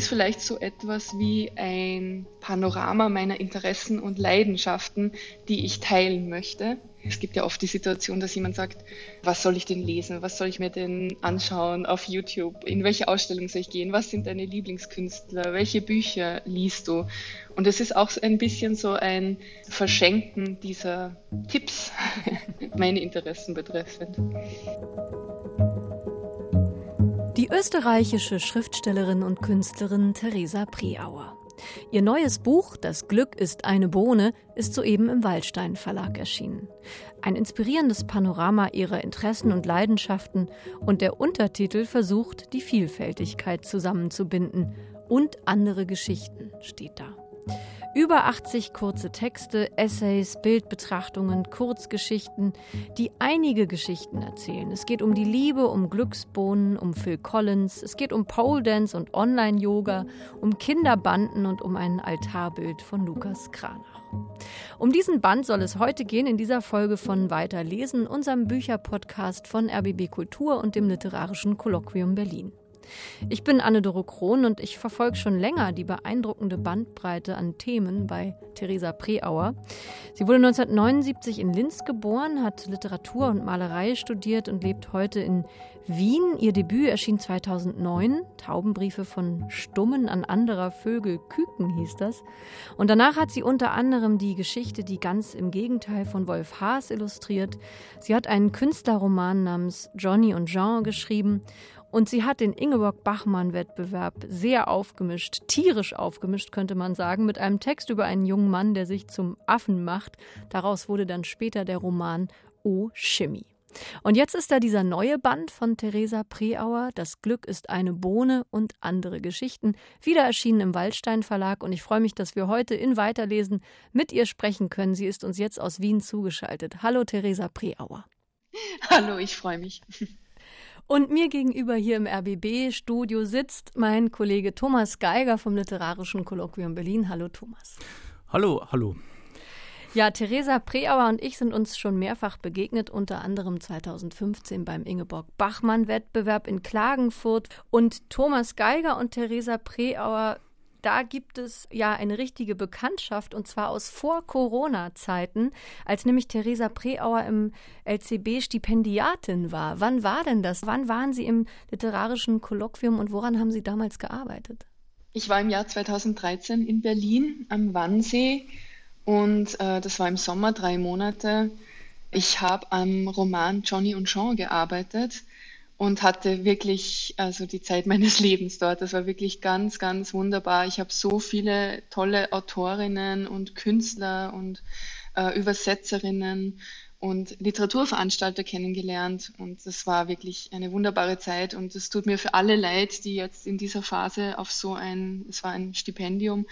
ist vielleicht so etwas wie ein Panorama meiner Interessen und Leidenschaften, die ich teilen möchte. Es gibt ja oft die Situation, dass jemand sagt, was soll ich denn lesen? Was soll ich mir denn anschauen auf YouTube? In welche Ausstellung soll ich gehen? Was sind deine Lieblingskünstler? Welche Bücher liest du? Und es ist auch ein bisschen so ein Verschenken dieser Tipps, meine Interessen betreffend. Österreichische Schriftstellerin und Künstlerin Theresa Preauer. Ihr neues Buch Das Glück ist eine Bohne ist soeben im Waldstein Verlag erschienen. Ein inspirierendes Panorama ihrer Interessen und Leidenschaften und der Untertitel versucht, die Vielfältigkeit zusammenzubinden und andere Geschichten steht da. Über 80 kurze Texte, Essays, Bildbetrachtungen, Kurzgeschichten, die einige Geschichten erzählen. Es geht um die Liebe, um Glücksbohnen, um Phil Collins, es geht um Pole Dance und Online-Yoga, um Kinderbanden und um ein Altarbild von Lukas Kranach. Um diesen Band soll es heute gehen in dieser Folge von Weiterlesen, unserem Bücherpodcast von RBB Kultur und dem Literarischen Kolloquium Berlin. Ich bin Anne-Doro Krohn und ich verfolge schon länger die beeindruckende Bandbreite an Themen bei Theresa Preauer. Sie wurde 1979 in Linz geboren, hat Literatur und Malerei studiert und lebt heute in Wien. Ihr Debüt erschien 2009, Taubenbriefe von Stummen an anderer Vögel, Küken hieß das. Und danach hat sie unter anderem die Geschichte Die ganz im Gegenteil von Wolf Haas illustriert. Sie hat einen Künstlerroman namens Johnny und Jean geschrieben und sie hat den Ingeborg-Bachmann-Wettbewerb sehr aufgemischt, tierisch aufgemischt, könnte man sagen, mit einem Text über einen jungen Mann, der sich zum Affen macht. Daraus wurde dann später der Roman O Shimmy. Und jetzt ist da dieser neue Band von Theresa Preauer, Das Glück ist eine Bohne und andere Geschichten, wieder erschienen im Waldstein Verlag. Und ich freue mich, dass wir heute in Weiterlesen mit ihr sprechen können. Sie ist uns jetzt aus Wien zugeschaltet. Hallo, Theresa Preauer. Hallo, ich freue mich. Und mir gegenüber hier im RBB-Studio sitzt mein Kollege Thomas Geiger vom Literarischen Kolloquium Berlin. Hallo Thomas. Hallo, hallo. Ja, Theresa Preauer und ich sind uns schon mehrfach begegnet, unter anderem 2015 beim Ingeborg-Bachmann-Wettbewerb in Klagenfurt. Und Thomas Geiger und Theresa Preauer da gibt es ja eine richtige Bekanntschaft und zwar aus vor-Corona-Zeiten, als nämlich Theresa Preauer im LCB Stipendiatin war. Wann war denn das? Wann waren Sie im literarischen Kolloquium und woran haben Sie damals gearbeitet? Ich war im Jahr 2013 in Berlin am Wannsee und äh, das war im Sommer drei Monate. Ich habe am Roman Johnny und Jean gearbeitet und hatte wirklich also die Zeit meines Lebens dort. Das war wirklich ganz, ganz wunderbar. Ich habe so viele tolle Autorinnen und Künstler und äh, Übersetzerinnen und Literaturveranstalter kennengelernt und das war wirklich eine wunderbare Zeit und es tut mir für alle leid, die jetzt in dieser Phase auf so ein, es war ein Stipendium,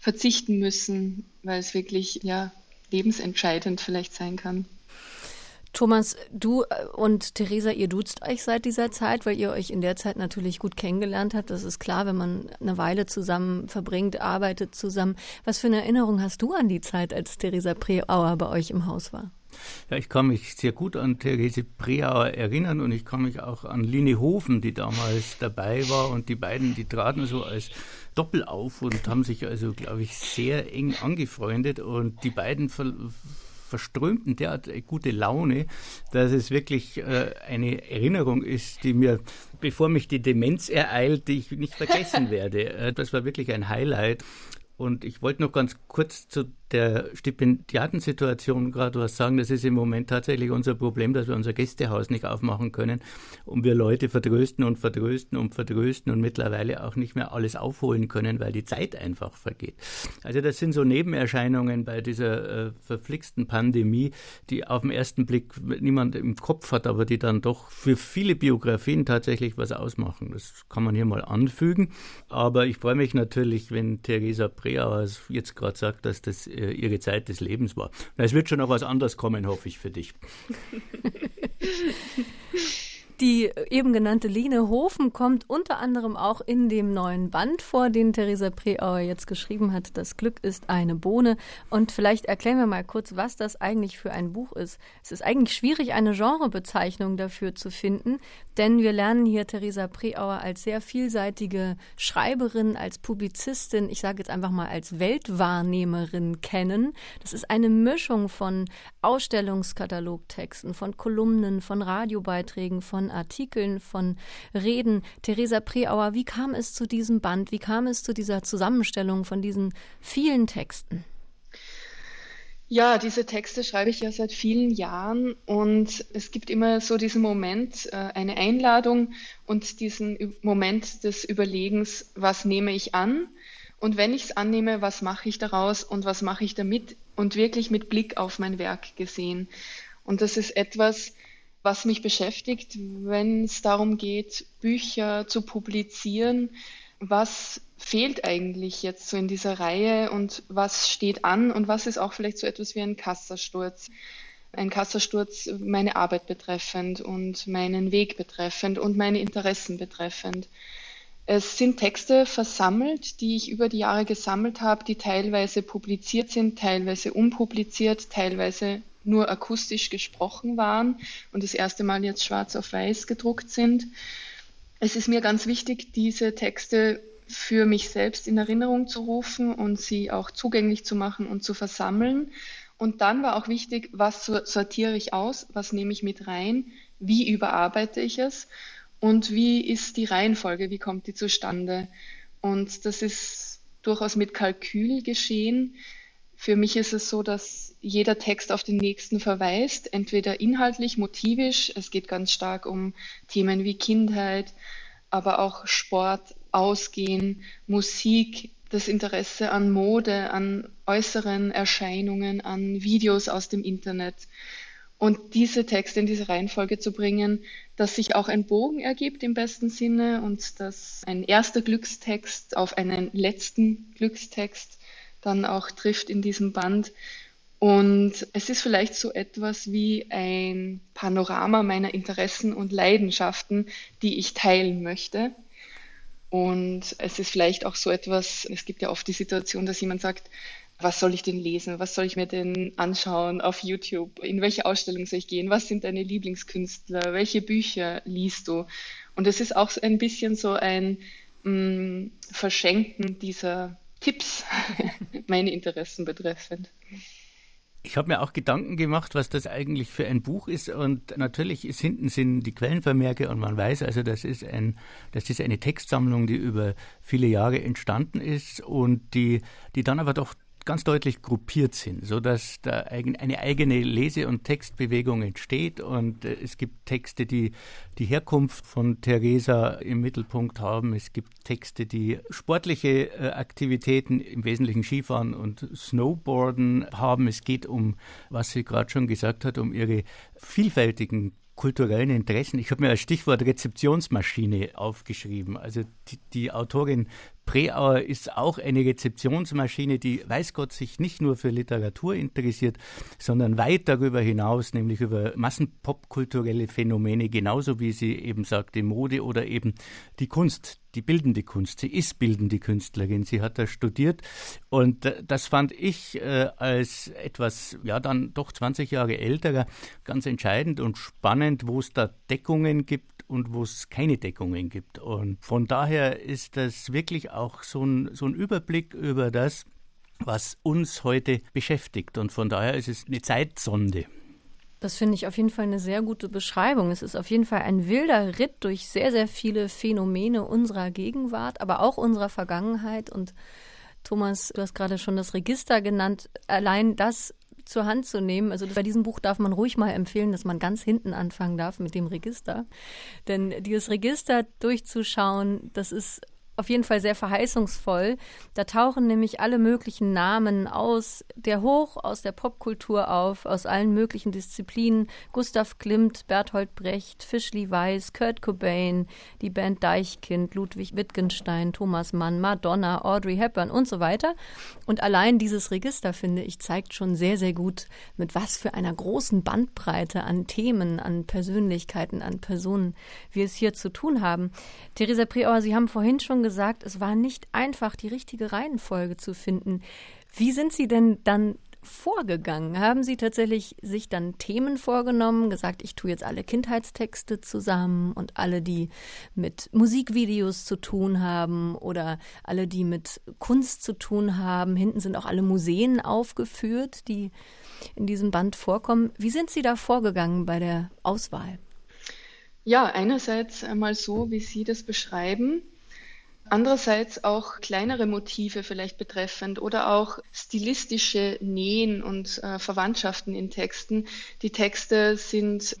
verzichten müssen, weil es wirklich ja lebensentscheidend vielleicht sein kann. Thomas, du äh, und Theresa, ihr duzt euch seit dieser Zeit, weil ihr euch in der Zeit natürlich gut kennengelernt habt. Das ist klar, wenn man eine Weile zusammen verbringt, arbeitet zusammen. Was für eine Erinnerung hast du an die Zeit, als Theresa Preauer bei euch im Haus war? Ja, ich kann mich sehr gut an Therese Preauer erinnern und ich kann mich auch an Line Hofen, die damals dabei war und die beiden, die traten so als Doppel auf und haben sich also, glaube ich, sehr eng angefreundet und die beiden verströmten derart gute Laune, dass es wirklich äh, eine Erinnerung ist, die mir, bevor mich die Demenz ereilt, die ich nicht vergessen werde. Äh, das war wirklich ein Highlight. Und ich wollte noch ganz kurz zu der Stipendiatensituation gerade was sagen. Das ist im Moment tatsächlich unser Problem, dass wir unser Gästehaus nicht aufmachen können und wir Leute vertrösten und vertrösten und vertrösten und mittlerweile auch nicht mehr alles aufholen können, weil die Zeit einfach vergeht. Also das sind so Nebenerscheinungen bei dieser äh, verflixten Pandemie, die auf den ersten Blick niemand im Kopf hat, aber die dann doch für viele Biografien tatsächlich was ausmachen. Das kann man hier mal anfügen. Aber ich freue mich natürlich, wenn Theresa Preauer jetzt gerade sagt, dass das ihre Zeit des Lebens war. Es wird schon noch was anderes kommen, hoffe ich für dich. Die eben genannte Line Hofen kommt unter anderem auch in dem neuen Band vor, den Theresa Preauer jetzt geschrieben hat. Das Glück ist eine Bohne. Und vielleicht erklären wir mal kurz, was das eigentlich für ein Buch ist. Es ist eigentlich schwierig, eine Genrebezeichnung dafür zu finden, denn wir lernen hier Theresa Preauer als sehr vielseitige Schreiberin, als Publizistin, ich sage jetzt einfach mal als Weltwahrnehmerin kennen. Das ist eine Mischung von Ausstellungskatalogtexten, von Kolumnen, von Radiobeiträgen, von Artikeln, von Reden. Theresa Preauer, wie kam es zu diesem Band? Wie kam es zu dieser Zusammenstellung von diesen vielen Texten? Ja, diese Texte schreibe ich ja seit vielen Jahren und es gibt immer so diesen Moment, äh, eine Einladung und diesen Moment des Überlegens, was nehme ich an und wenn ich es annehme, was mache ich daraus und was mache ich damit und wirklich mit Blick auf mein Werk gesehen. Und das ist etwas, was mich beschäftigt, wenn es darum geht, Bücher zu publizieren. Was fehlt eigentlich jetzt so in dieser Reihe und was steht an und was ist auch vielleicht so etwas wie ein Kassersturz? Ein Kassersturz meine Arbeit betreffend und meinen Weg betreffend und meine Interessen betreffend. Es sind Texte versammelt, die ich über die Jahre gesammelt habe, die teilweise publiziert sind, teilweise unpubliziert, teilweise nur akustisch gesprochen waren und das erste Mal jetzt schwarz auf weiß gedruckt sind. Es ist mir ganz wichtig, diese Texte für mich selbst in Erinnerung zu rufen und sie auch zugänglich zu machen und zu versammeln. Und dann war auch wichtig, was sortiere ich aus, was nehme ich mit rein, wie überarbeite ich es und wie ist die Reihenfolge, wie kommt die zustande. Und das ist durchaus mit Kalkül geschehen. Für mich ist es so, dass jeder Text auf den nächsten verweist, entweder inhaltlich, motivisch, es geht ganz stark um Themen wie Kindheit, aber auch Sport, Ausgehen, Musik, das Interesse an Mode, an äußeren Erscheinungen, an Videos aus dem Internet. Und diese Texte in diese Reihenfolge zu bringen, dass sich auch ein Bogen ergibt im besten Sinne und dass ein erster Glückstext auf einen letzten Glückstext dann auch trifft in diesem Band. Und es ist vielleicht so etwas wie ein Panorama meiner Interessen und Leidenschaften, die ich teilen möchte. Und es ist vielleicht auch so etwas, es gibt ja oft die Situation, dass jemand sagt, was soll ich denn lesen? Was soll ich mir denn anschauen auf YouTube? In welche Ausstellung soll ich gehen? Was sind deine Lieblingskünstler? Welche Bücher liest du? Und es ist auch ein bisschen so ein mh, mm, Verschenken dieser Tipps, meine Interessen betreffend. Ich habe mir auch Gedanken gemacht, was das eigentlich für ein Buch ist. Und natürlich ist hinten sind die Quellenvermerke und man weiß also, das ist ein, das ist eine Textsammlung, die über viele Jahre entstanden ist und die, die dann aber doch ganz deutlich gruppiert sind, sodass da eine eigene Lese- und Textbewegung entsteht. Und äh, es gibt Texte, die die Herkunft von Theresa im Mittelpunkt haben. Es gibt Texte, die sportliche äh, Aktivitäten, im Wesentlichen Skifahren und Snowboarden haben. Es geht um, was sie gerade schon gesagt hat, um ihre vielfältigen kulturellen Interessen. Ich habe mir als Stichwort Rezeptionsmaschine aufgeschrieben. Also die, die Autorin Preauer ist auch eine Rezeptionsmaschine, die, weiß Gott, sich nicht nur für Literatur interessiert, sondern weit darüber hinaus, nämlich über massenpopkulturelle Phänomene, genauso wie sie eben sagte, Mode oder eben die Kunst, die bildende Kunst. Sie ist bildende Künstlerin. Sie hat da studiert und das fand ich äh, als etwas, ja, dann doch 20 Jahre älterer ganz entscheidend und spannend, wo es da Deckungen gibt und wo es keine Deckungen gibt. Und von daher ist das wirklich auch so ein, so ein Überblick über das, was uns heute beschäftigt. Und von daher ist es eine Zeitsonde. Das finde ich auf jeden Fall eine sehr gute Beschreibung. Es ist auf jeden Fall ein wilder Ritt durch sehr, sehr viele Phänomene unserer Gegenwart, aber auch unserer Vergangenheit. Und Thomas, du hast gerade schon das Register genannt. Allein das zur Hand zu nehmen. Also bei diesem Buch darf man ruhig mal empfehlen, dass man ganz hinten anfangen darf mit dem Register. Denn dieses Register durchzuschauen, das ist auf jeden Fall sehr verheißungsvoll. Da tauchen nämlich alle möglichen Namen aus der Hoch, aus der Popkultur auf, aus allen möglichen Disziplinen. Gustav Klimt, Berthold Brecht, Fischli Weiß, Kurt Cobain, die Band Deichkind, Ludwig Wittgenstein, Thomas Mann, Madonna, Audrey Hepburn und so weiter. Und allein dieses Register, finde ich, zeigt schon sehr, sehr gut, mit was für einer großen Bandbreite an Themen, an Persönlichkeiten, an Personen wir es hier zu tun haben. Theresa Prior, Sie haben vorhin schon gesagt, es war nicht einfach, die richtige Reihenfolge zu finden. Wie sind Sie denn dann vorgegangen? Haben Sie tatsächlich sich dann Themen vorgenommen, gesagt, ich tue jetzt alle Kindheitstexte zusammen und alle, die mit Musikvideos zu tun haben oder alle, die mit Kunst zu tun haben? Hinten sind auch alle Museen aufgeführt, die in diesem Band vorkommen. Wie sind Sie da vorgegangen bei der Auswahl? Ja, einerseits einmal so, wie Sie das beschreiben. Andererseits auch kleinere Motive vielleicht betreffend oder auch stilistische Nähen und äh, Verwandtschaften in Texten. Die Texte sind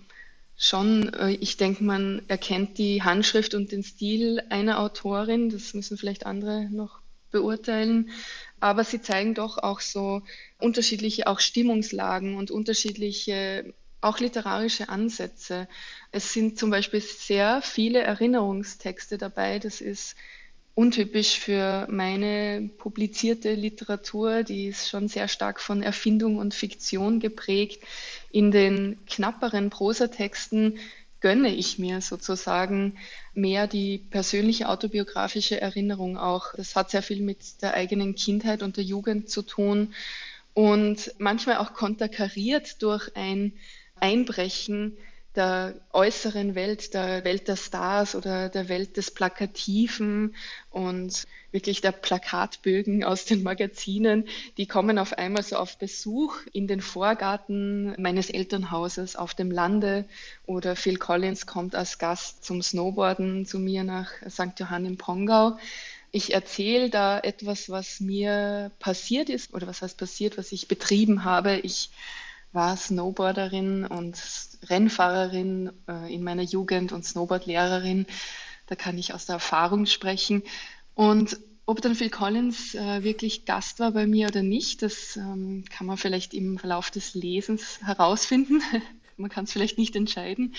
schon, äh, ich denke, man erkennt die Handschrift und den Stil einer Autorin. Das müssen vielleicht andere noch beurteilen. Aber sie zeigen doch auch so unterschiedliche auch Stimmungslagen und unterschiedliche auch literarische Ansätze. Es sind zum Beispiel sehr viele Erinnerungstexte dabei. Das ist untypisch für meine publizierte Literatur. Die ist schon sehr stark von Erfindung und Fiktion geprägt. In den knapperen Prosatexten gönne ich mir sozusagen mehr die persönliche autobiografische Erinnerung auch. Das hat sehr viel mit der eigenen Kindheit und der Jugend zu tun und manchmal auch konterkariert durch ein Einbrechen der äußeren Welt, der Welt der Stars oder der Welt des Plakativen und wirklich der Plakatbögen aus den Magazinen, die kommen auf einmal so auf Besuch in den Vorgarten meines Elternhauses auf dem Lande oder Phil Collins kommt als Gast zum Snowboarden zu mir nach St. Johann im Pongau. Ich erzähle da etwas, was mir passiert ist oder was heißt passiert, was ich betrieben habe. Ich war Snowboarderin und Rennfahrerin äh, in meiner Jugend und Snowboardlehrerin. Da kann ich aus der Erfahrung sprechen. Und ob dann Phil Collins äh, wirklich Gast war bei mir oder nicht, das ähm, kann man vielleicht im Verlauf des Lesens herausfinden. man kann es vielleicht nicht entscheiden.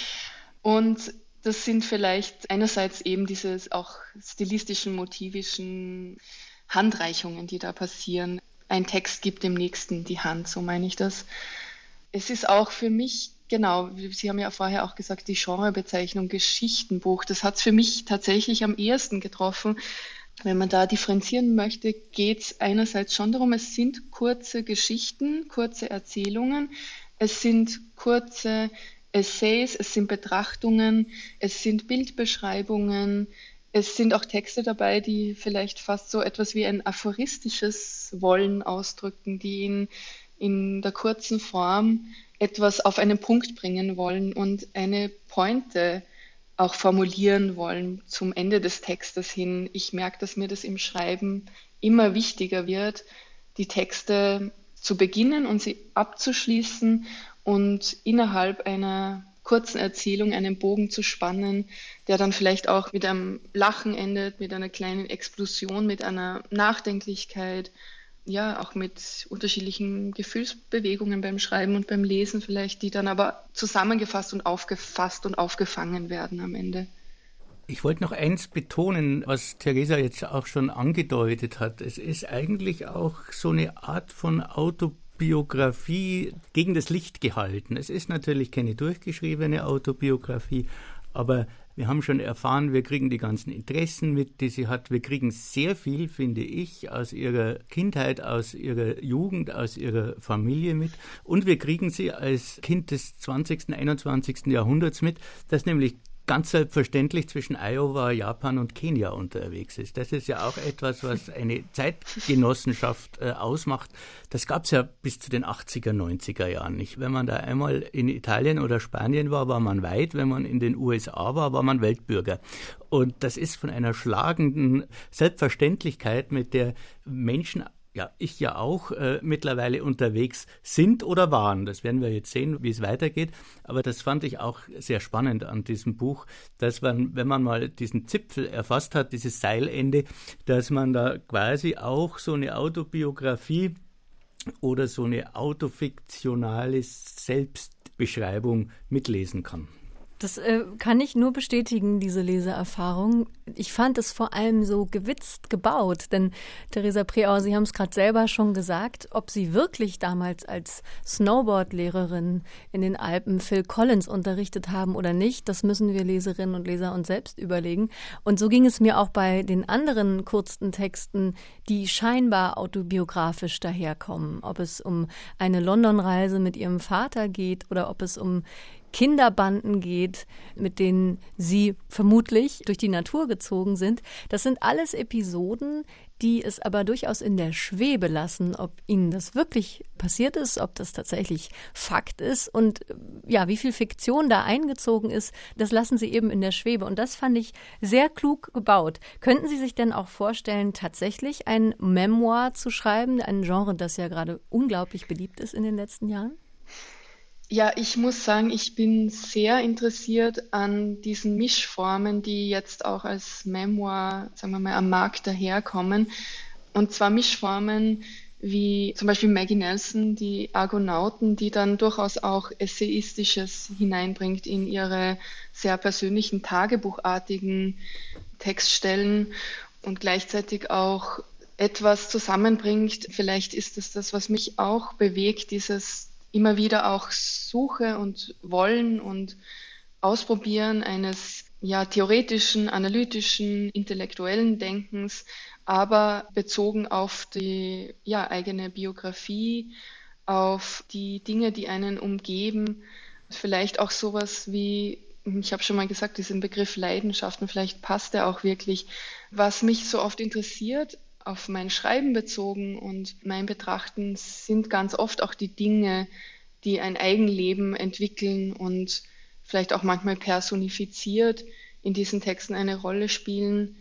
Und das sind vielleicht einerseits eben diese auch stilistischen, motivischen Handreichungen, die da passieren. Ein Text gibt dem Nächsten die Hand, so meine ich das. Es ist auch für mich, genau, Sie haben ja vorher auch gesagt, die Genrebezeichnung Geschichtenbuch, das hat es für mich tatsächlich am ehesten getroffen. Wenn man da differenzieren möchte, geht es einerseits schon darum, es sind kurze Geschichten, kurze Erzählungen, es sind kurze Essays, es sind Betrachtungen, es sind Bildbeschreibungen, es sind auch Texte dabei, die vielleicht fast so etwas wie ein aphoristisches Wollen ausdrücken, die in in der kurzen Form etwas auf einen Punkt bringen wollen und eine Pointe auch formulieren wollen zum Ende des Textes hin. Ich merke, dass mir das im Schreiben immer wichtiger wird, die Texte zu beginnen und sie abzuschließen und innerhalb einer kurzen Erzählung einen Bogen zu spannen, der dann vielleicht auch mit einem Lachen endet, mit einer kleinen Explosion, mit einer Nachdenklichkeit, ja, auch mit unterschiedlichen Gefühlsbewegungen beim Schreiben und beim Lesen vielleicht, die dann aber zusammengefasst und aufgefasst und aufgefangen werden am Ende. Ich wollte noch eins betonen, was Theresa jetzt auch schon angedeutet hat. Es ist eigentlich auch so eine Art von Autobiografie gegen das Licht gehalten. Es ist natürlich keine durchgeschriebene Autobiografie, aber wir haben schon erfahren, wir kriegen die ganzen Interessen mit, die sie hat. Wir kriegen sehr viel, finde ich, aus ihrer Kindheit, aus ihrer Jugend, aus ihrer Familie mit. Und wir kriegen sie als Kind des 20., 21. Jahrhunderts mit, das nämlich ganz selbstverständlich zwischen Iowa, Japan und Kenia unterwegs ist. Das ist ja auch etwas, was eine Zeitgenossenschaft äh, ausmacht. Das gab es ja bis zu den 80er, 90er Jahren nicht. Wenn man da einmal in Italien oder Spanien war, war man weit. Wenn man in den USA war, war man Weltbürger. Und das ist von einer schlagenden Selbstverständlichkeit, mit der Menschen ja, ich ja auch äh, mittlerweile unterwegs sind oder waren. Das werden wir jetzt sehen, wie es weitergeht. Aber das fand ich auch sehr spannend an diesem Buch, dass man, wenn man mal diesen Zipfel erfasst hat, dieses Seilende, dass man da quasi auch so eine Autobiografie oder so eine autofiktionale Selbstbeschreibung mitlesen kann. Das äh, kann ich nur bestätigen, diese Leseerfahrung. Ich fand es vor allem so gewitzt gebaut, denn Theresa Preauer, Sie haben es gerade selber schon gesagt, ob Sie wirklich damals als Snowboard-Lehrerin in den Alpen Phil Collins unterrichtet haben oder nicht, das müssen wir Leserinnen und Leser uns selbst überlegen. Und so ging es mir auch bei den anderen kurzen Texten, die scheinbar autobiografisch daherkommen. Ob es um eine London-Reise mit ihrem Vater geht oder ob es um Kinderbanden geht, mit denen sie vermutlich durch die Natur gezogen sind. Das sind alles Episoden, die es aber durchaus in der Schwebe lassen, ob ihnen das wirklich passiert ist, ob das tatsächlich Fakt ist und ja, wie viel Fiktion da eingezogen ist, das lassen sie eben in der Schwebe. Und das fand ich sehr klug gebaut. Könnten Sie sich denn auch vorstellen, tatsächlich ein Memoir zu schreiben, ein Genre, das ja gerade unglaublich beliebt ist in den letzten Jahren? Ja, ich muss sagen, ich bin sehr interessiert an diesen Mischformen, die jetzt auch als Memoir, sagen wir mal, am Markt daherkommen. Und zwar Mischformen wie zum Beispiel Maggie Nelson, die Argonauten, die dann durchaus auch Essayistisches hineinbringt in ihre sehr persönlichen, tagebuchartigen Textstellen und gleichzeitig auch etwas zusammenbringt. Vielleicht ist es das, was mich auch bewegt, dieses immer wieder auch Suche und Wollen und Ausprobieren eines ja, theoretischen, analytischen, intellektuellen Denkens, aber bezogen auf die ja, eigene Biografie, auf die Dinge, die einen umgeben. Vielleicht auch sowas wie, ich habe schon mal gesagt, diesen Begriff Leidenschaften, vielleicht passt er auch wirklich. Was mich so oft interessiert, auf mein Schreiben bezogen und mein Betrachten sind ganz oft auch die Dinge, die ein Eigenleben entwickeln und vielleicht auch manchmal personifiziert in diesen Texten eine Rolle spielen.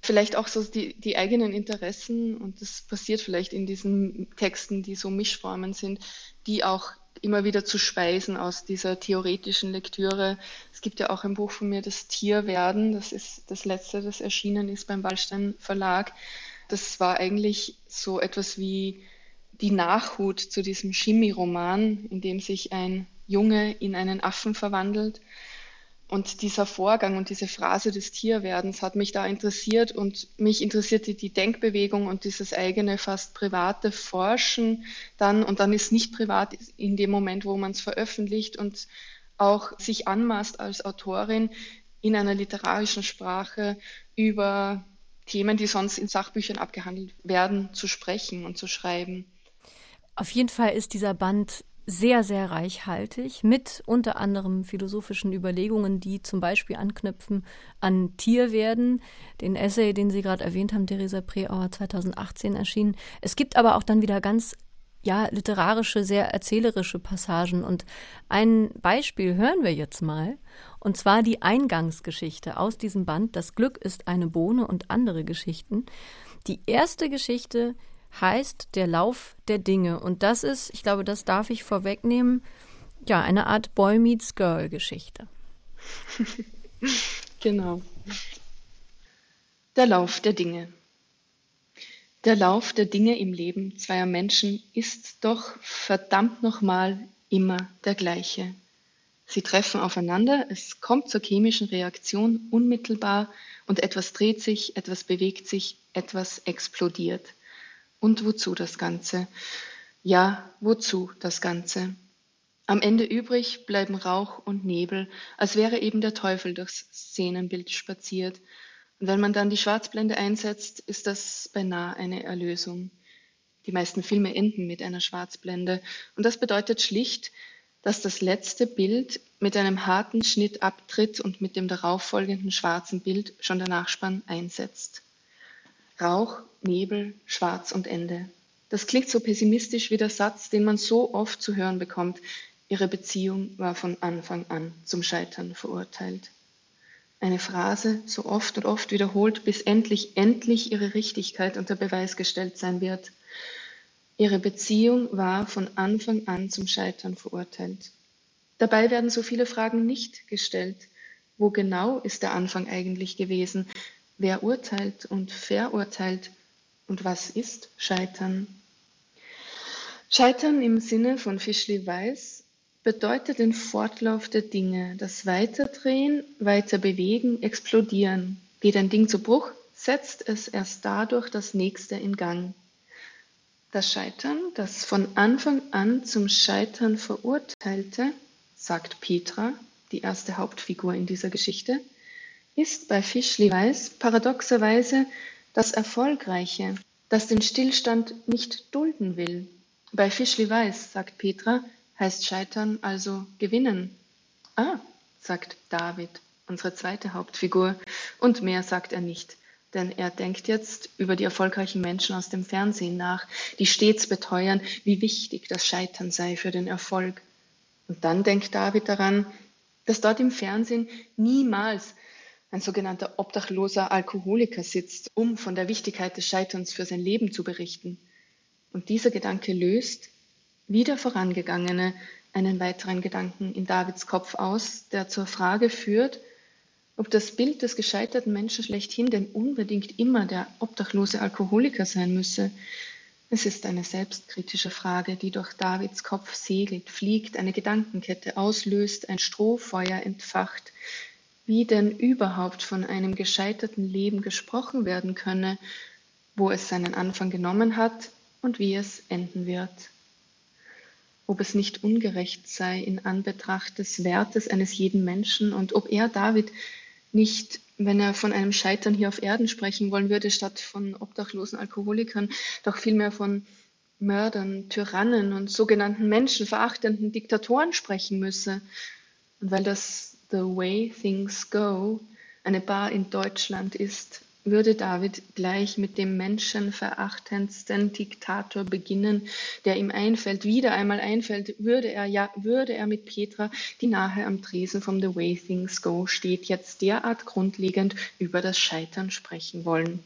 Vielleicht auch so die, die eigenen Interessen, und das passiert vielleicht in diesen Texten, die so Mischformen sind, die auch immer wieder zu speisen aus dieser theoretischen Lektüre. Es gibt ja auch ein Buch von mir, das Tierwerden, das ist das letzte, das erschienen ist beim Wallstein Verlag. Das war eigentlich so etwas wie die Nachhut zu diesem Chemie-Roman, in dem sich ein Junge in einen Affen verwandelt. Und dieser Vorgang und diese Phrase des Tierwerdens hat mich da interessiert und mich interessierte die Denkbewegung und dieses eigene, fast private Forschen dann. Und dann ist nicht privat in dem Moment, wo man es veröffentlicht und auch sich anmaßt als Autorin in einer literarischen Sprache über Themen, die sonst in Sachbüchern abgehandelt werden, zu sprechen und zu schreiben. Auf jeden Fall ist dieser Band sehr, sehr reichhaltig mit unter anderem philosophischen Überlegungen, die zum Beispiel anknüpfen an Tierwerden, den Essay, den Sie gerade erwähnt haben, Theresa Preauer 2018 erschienen. Es gibt aber auch dann wieder ganz ja, literarische, sehr erzählerische Passagen. Und ein Beispiel hören wir jetzt mal. Und zwar die Eingangsgeschichte aus diesem Band Das Glück ist eine Bohne und andere Geschichten. Die erste Geschichte heißt Der Lauf der Dinge. Und das ist, ich glaube, das darf ich vorwegnehmen, ja, eine Art Boy Meets Girl Geschichte. genau. Der Lauf der Dinge. Der Lauf der Dinge im Leben zweier Menschen ist doch verdammt nochmal immer der gleiche. Sie treffen aufeinander, es kommt zur chemischen Reaktion unmittelbar und etwas dreht sich, etwas bewegt sich, etwas explodiert. Und wozu das Ganze? Ja, wozu das Ganze? Am Ende übrig bleiben Rauch und Nebel, als wäre eben der Teufel durchs Szenenbild spaziert. Wenn man dann die Schwarzblende einsetzt, ist das beinahe eine Erlösung. Die meisten Filme enden mit einer Schwarzblende. Und das bedeutet schlicht, dass das letzte Bild mit einem harten Schnitt abtritt und mit dem darauffolgenden schwarzen Bild schon der Nachspann einsetzt. Rauch, Nebel, Schwarz und Ende. Das klingt so pessimistisch wie der Satz, den man so oft zu hören bekommt. Ihre Beziehung war von Anfang an zum Scheitern verurteilt. Eine Phrase, so oft und oft wiederholt, bis endlich, endlich ihre Richtigkeit unter Beweis gestellt sein wird. Ihre Beziehung war von Anfang an zum Scheitern verurteilt. Dabei werden so viele Fragen nicht gestellt. Wo genau ist der Anfang eigentlich gewesen? Wer urteilt und verurteilt? Und was ist Scheitern? Scheitern im Sinne von Fischli Weiß bedeutet den Fortlauf der Dinge, das Weiterdrehen, Weiterbewegen, Explodieren. Geht ein Ding zu Bruch, setzt es erst dadurch das nächste in Gang. Das Scheitern, das von Anfang an zum Scheitern verurteilte, sagt Petra, die erste Hauptfigur in dieser Geschichte, ist bei Fischli Weiß paradoxerweise das Erfolgreiche, das den Stillstand nicht dulden will. Bei Fischli Weiß, sagt Petra, heißt Scheitern also gewinnen. Ah, sagt David, unsere zweite Hauptfigur, und mehr sagt er nicht denn er denkt jetzt über die erfolgreichen Menschen aus dem Fernsehen nach, die stets beteuern, wie wichtig das Scheitern sei für den Erfolg. Und dann denkt David daran, dass dort im Fernsehen niemals ein sogenannter obdachloser Alkoholiker sitzt, um von der Wichtigkeit des Scheiterns für sein Leben zu berichten. Und dieser Gedanke löst, wie der vorangegangene, einen weiteren Gedanken in Davids Kopf aus, der zur Frage führt, ob das Bild des gescheiterten Menschen schlechthin denn unbedingt immer der obdachlose Alkoholiker sein müsse. Es ist eine selbstkritische Frage, die durch Davids Kopf segelt, fliegt, eine Gedankenkette auslöst, ein Strohfeuer entfacht, wie denn überhaupt von einem gescheiterten Leben gesprochen werden könne, wo es seinen Anfang genommen hat und wie es enden wird. Ob es nicht ungerecht sei in Anbetracht des Wertes eines jeden Menschen und ob er, David, nicht, wenn er von einem Scheitern hier auf Erden sprechen wollen würde, statt von obdachlosen Alkoholikern, doch vielmehr von Mördern, Tyrannen und sogenannten menschenverachtenden Diktatoren sprechen müsse. Und weil das The Way Things Go eine Bar in Deutschland ist, würde David gleich mit dem menschenverachtendsten Diktator beginnen, der ihm einfällt, wieder einmal einfällt, würde er ja, würde er mit Petra, die nahe am Tresen vom The Way Things Go steht, jetzt derart grundlegend über das Scheitern sprechen wollen.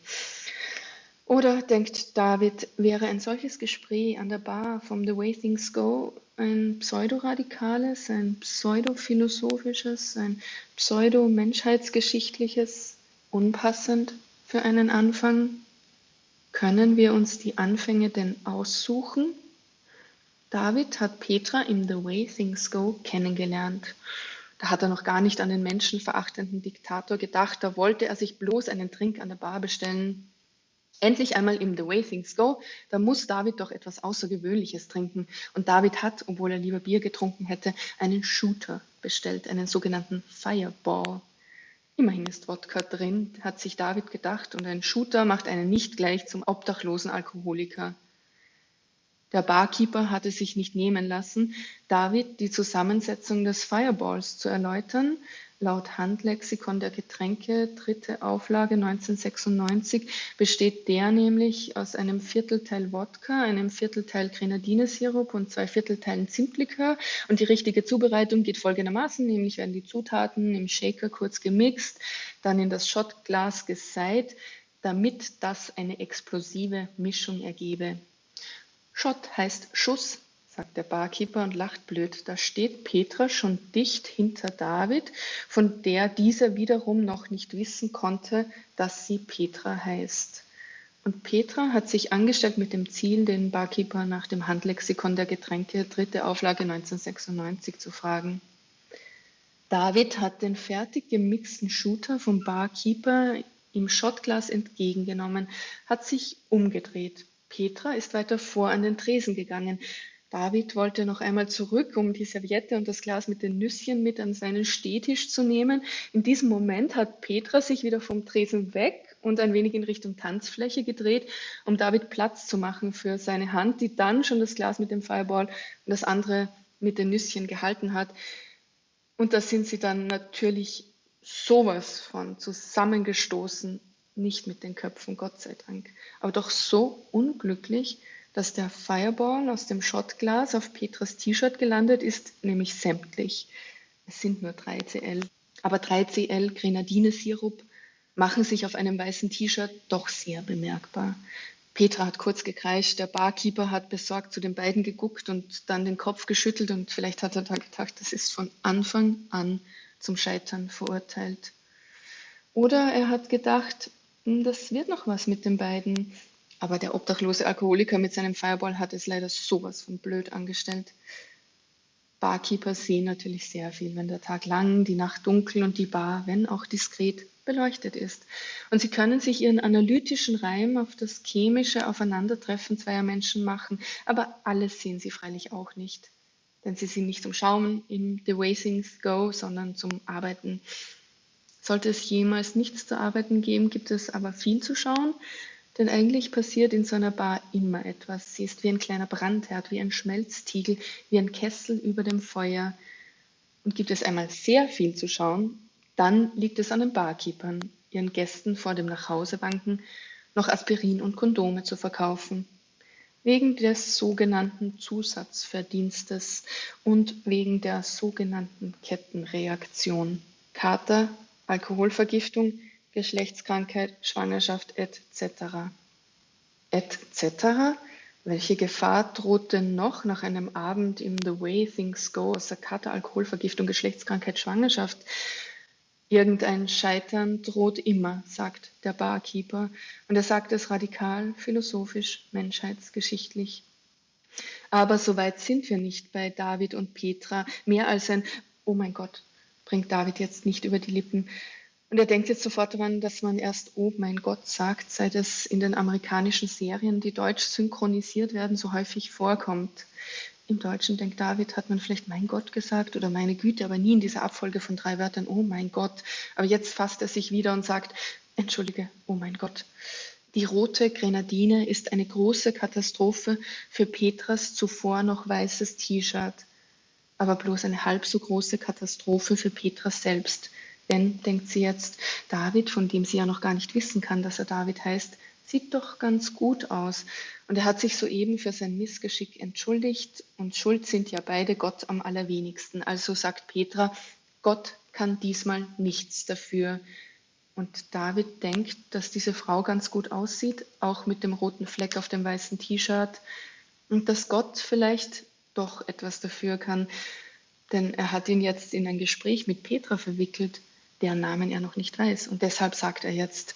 Oder denkt David, wäre ein solches Gespräch an der Bar vom The Way Things Go ein pseudoradikales, ein pseudophilosophisches, ein pseudo-menschheitsgeschichtliches, unpassend für einen Anfang? Können wir uns die Anfänge denn aussuchen? David hat Petra im The Way Things Go kennengelernt. Da hat er noch gar nicht an den menschenverachtenden Diktator gedacht, da wollte er sich bloß einen Trink an der Bar bestellen. Endlich einmal im The Way Things Go, da muss David doch etwas Außergewöhnliches trinken. Und David hat, obwohl er lieber Bier getrunken hätte, einen Shooter bestellt, einen sogenannten Fireball. Immerhin ist Wodka drin, hat sich David gedacht, und ein Shooter macht einen nicht gleich zum obdachlosen Alkoholiker. Der Barkeeper hatte sich nicht nehmen lassen, David die Zusammensetzung des Fireballs zu erläutern, Laut Handlexikon der Getränke, dritte Auflage 1996, besteht der nämlich aus einem Viertelteil Wodka, einem Viertelteil Grenadinesirup und zwei Viertelteilen Zimtlikör. Und die richtige Zubereitung geht folgendermaßen, nämlich werden die Zutaten im Shaker kurz gemixt, dann in das Shotglas geseit, damit das eine explosive Mischung ergebe. Shot heißt Schuss, sagt der Barkeeper und lacht blöd. Da steht Petra schon dicht hinter David, von der dieser wiederum noch nicht wissen konnte, dass sie Petra heißt. Und Petra hat sich angestellt mit dem Ziel, den Barkeeper nach dem Handlexikon der Getränke, dritte Auflage 1996, zu fragen. David hat den fertig gemixten Shooter vom Barkeeper im Shotglas entgegengenommen, hat sich umgedreht. Petra ist weiter vor an den Tresen gegangen, David wollte noch einmal zurück, um die Serviette und das Glas mit den Nüsschen mit an seinen Stehtisch zu nehmen. In diesem Moment hat Petra sich wieder vom Tresen weg und ein wenig in Richtung Tanzfläche gedreht, um David Platz zu machen für seine Hand, die dann schon das Glas mit dem Fireball und das andere mit den Nüsschen gehalten hat. Und da sind sie dann natürlich sowas von zusammengestoßen, nicht mit den Köpfen, Gott sei Dank, aber doch so unglücklich, dass der Fireball aus dem Shotglas auf Petras T-Shirt gelandet ist, nämlich sämtlich. Es sind nur 3 Cl. Aber 3 Cl Grenadinesirup machen sich auf einem weißen T-Shirt doch sehr bemerkbar. Petra hat kurz gekreischt, der Barkeeper hat besorgt zu den beiden geguckt und dann den Kopf geschüttelt und vielleicht hat er da gedacht, das ist von Anfang an zum Scheitern verurteilt. Oder er hat gedacht, hm, das wird noch was mit den beiden. Aber der obdachlose Alkoholiker mit seinem Fireball hat es leider sowas von blöd angestellt. Barkeeper sehen natürlich sehr viel, wenn der Tag lang, die Nacht dunkel und die Bar, wenn auch diskret, beleuchtet ist. Und sie können sich ihren analytischen Reim auf das chemische Aufeinandertreffen zweier Menschen machen, aber alles sehen sie freilich auch nicht. Denn sie sind nicht zum Schauen in The Way Things Go, sondern zum Arbeiten. Sollte es jemals nichts zu arbeiten geben, gibt es aber viel zu schauen, denn eigentlich passiert in so einer Bar immer etwas. Sie ist wie ein kleiner Brandherd, wie ein Schmelztiegel, wie ein Kessel über dem Feuer. Und gibt es einmal sehr viel zu schauen, dann liegt es an den Barkeepern, ihren Gästen vor dem Nachhausewanken noch Aspirin und Kondome zu verkaufen. Wegen des sogenannten Zusatzverdienstes und wegen der sogenannten Kettenreaktion. Kater, Alkoholvergiftung, Geschlechtskrankheit, Schwangerschaft etc. etc. Welche Gefahr droht denn noch nach einem Abend im The Way Things Go Kater, Alkoholvergiftung, Geschlechtskrankheit, Schwangerschaft? Irgendein Scheitern droht immer, sagt der Barkeeper. Und er sagt es radikal, philosophisch, menschheitsgeschichtlich. Aber so weit sind wir nicht bei David und Petra. Mehr als ein Oh mein Gott, bringt David jetzt nicht über die Lippen. Und er denkt jetzt sofort daran, dass man erst Oh mein Gott sagt, seit es in den amerikanischen Serien, die deutsch synchronisiert werden, so häufig vorkommt. Im Deutschen, denkt David, hat man vielleicht mein Gott gesagt oder meine Güte, aber nie in dieser Abfolge von drei Wörtern Oh mein Gott. Aber jetzt fasst er sich wieder und sagt, Entschuldige, oh mein Gott. Die rote Grenadine ist eine große Katastrophe für Petras zuvor noch weißes T-Shirt aber bloß eine halb so große Katastrophe für Petra selbst. Denn, denkt sie jetzt, David, von dem sie ja noch gar nicht wissen kann, dass er David heißt, sieht doch ganz gut aus. Und er hat sich soeben für sein Missgeschick entschuldigt und schuld sind ja beide Gott am allerwenigsten. Also sagt Petra, Gott kann diesmal nichts dafür. Und David denkt, dass diese Frau ganz gut aussieht, auch mit dem roten Fleck auf dem weißen T-Shirt. Und dass Gott vielleicht doch etwas dafür kann, denn er hat ihn jetzt in ein Gespräch mit Petra verwickelt, deren Namen er noch nicht weiß. Und deshalb sagt er jetzt,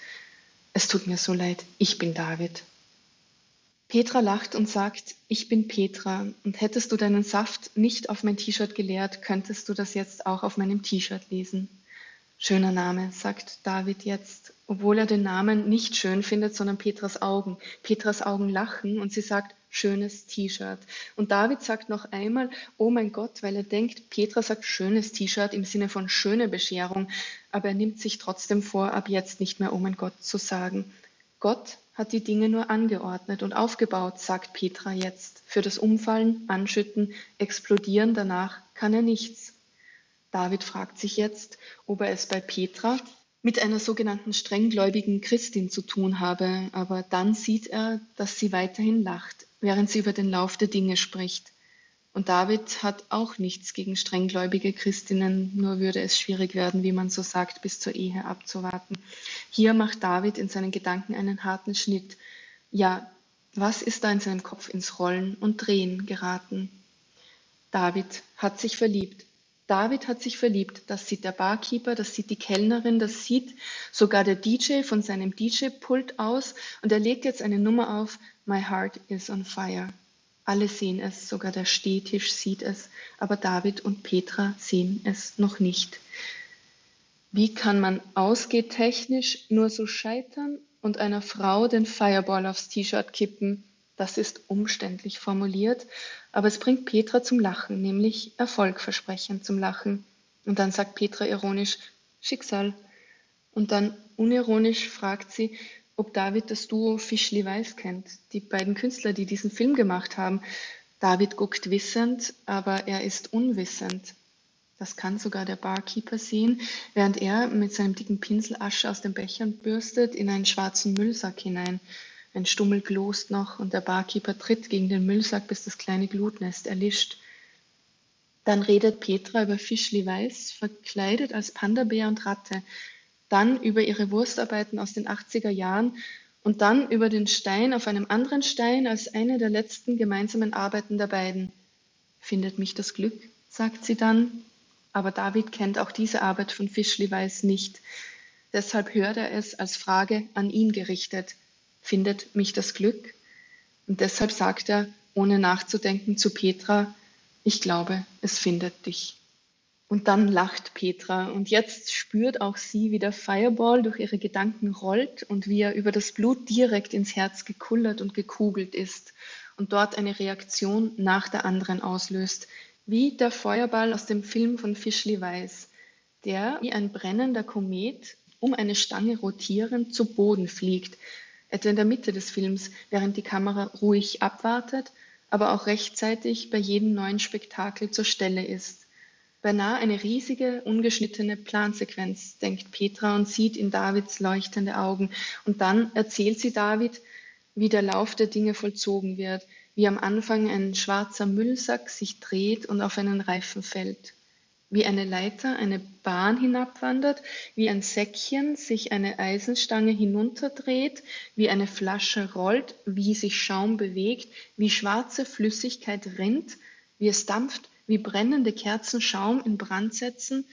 es tut mir so leid, ich bin David. Petra lacht und sagt, ich bin Petra und hättest du deinen Saft nicht auf mein T-Shirt geleert, könntest du das jetzt auch auf meinem T-Shirt lesen. Schöner Name, sagt David jetzt, obwohl er den Namen nicht schön findet, sondern Petras Augen. Petras Augen lachen und sie sagt, schönes T-Shirt. Und David sagt noch einmal, oh mein Gott, weil er denkt, Petra sagt schönes T-Shirt im Sinne von schöne Bescherung, aber er nimmt sich trotzdem vor, ab jetzt nicht mehr oh mein Gott zu sagen. Gott hat die Dinge nur angeordnet und aufgebaut, sagt Petra jetzt. Für das Umfallen, Anschütten, Explodieren danach kann er nichts. David fragt sich jetzt, ob er es bei Petra mit einer sogenannten strenggläubigen Christin zu tun habe, aber dann sieht er, dass sie weiterhin lacht, während sie über den Lauf der Dinge spricht. Und David hat auch nichts gegen strenggläubige Christinnen, nur würde es schwierig werden, wie man so sagt, bis zur Ehe abzuwarten. Hier macht David in seinen Gedanken einen harten Schnitt. Ja, was ist da in seinem Kopf ins Rollen und Drehen geraten? David hat sich verliebt. David hat sich verliebt. Das sieht der Barkeeper, das sieht die Kellnerin, das sieht sogar der DJ von seinem DJ-Pult aus. Und er legt jetzt eine Nummer auf, My Heart is on Fire. Alle sehen es, sogar der Stehtisch sieht es, aber David und Petra sehen es noch nicht. Wie kann man ausgehtechnisch nur so scheitern und einer Frau den Fireball aufs T-Shirt kippen? Das ist umständlich formuliert, aber es bringt Petra zum Lachen, nämlich erfolgversprechend zum Lachen. Und dann sagt Petra ironisch Schicksal. Und dann unironisch fragt sie, ob David das Duo Fischli Weiß kennt, die beiden Künstler, die diesen Film gemacht haben. David guckt wissend, aber er ist unwissend. Das kann sogar der Barkeeper sehen, während er mit seinem dicken Pinsel Asche aus den Bechern bürstet in einen schwarzen Müllsack hinein. Ein Stummel glost noch und der Barkeeper tritt gegen den Müllsack, bis das kleine Glutnest erlischt. Dann redet Petra über Fischli Weiß, verkleidet als Panda-Bär und Ratte. Dann über ihre Wurstarbeiten aus den 80er Jahren und dann über den Stein auf einem anderen Stein als eine der letzten gemeinsamen Arbeiten der beiden. Findet mich das Glück, sagt sie dann, aber David kennt auch diese Arbeit von Fischli Weiß nicht. Deshalb hört er es als Frage an ihn gerichtet. Findet mich das Glück? Und deshalb sagt er, ohne nachzudenken, zu Petra, ich glaube, es findet dich. Und dann lacht Petra. Und jetzt spürt auch sie, wie der Fireball durch ihre Gedanken rollt und wie er über das Blut direkt ins Herz gekullert und gekugelt ist und dort eine Reaktion nach der anderen auslöst, wie der Feuerball aus dem Film von Fischli Weiß, der wie ein brennender Komet um eine Stange rotierend zu Boden fliegt, etwa in der Mitte des Films, während die Kamera ruhig abwartet, aber auch rechtzeitig bei jedem neuen Spektakel zur Stelle ist. Beinahe eine riesige, ungeschnittene Plansequenz, denkt Petra und sieht in Davids leuchtende Augen. Und dann erzählt sie David, wie der Lauf der Dinge vollzogen wird, wie am Anfang ein schwarzer Müllsack sich dreht und auf einen Reifen fällt, wie eine Leiter eine Bahn hinabwandert, wie ein Säckchen sich eine Eisenstange hinunterdreht, wie eine Flasche rollt, wie sich Schaum bewegt, wie schwarze Flüssigkeit rinnt, wie es dampft, wie brennende Kerzen Schaum in Brand setzen,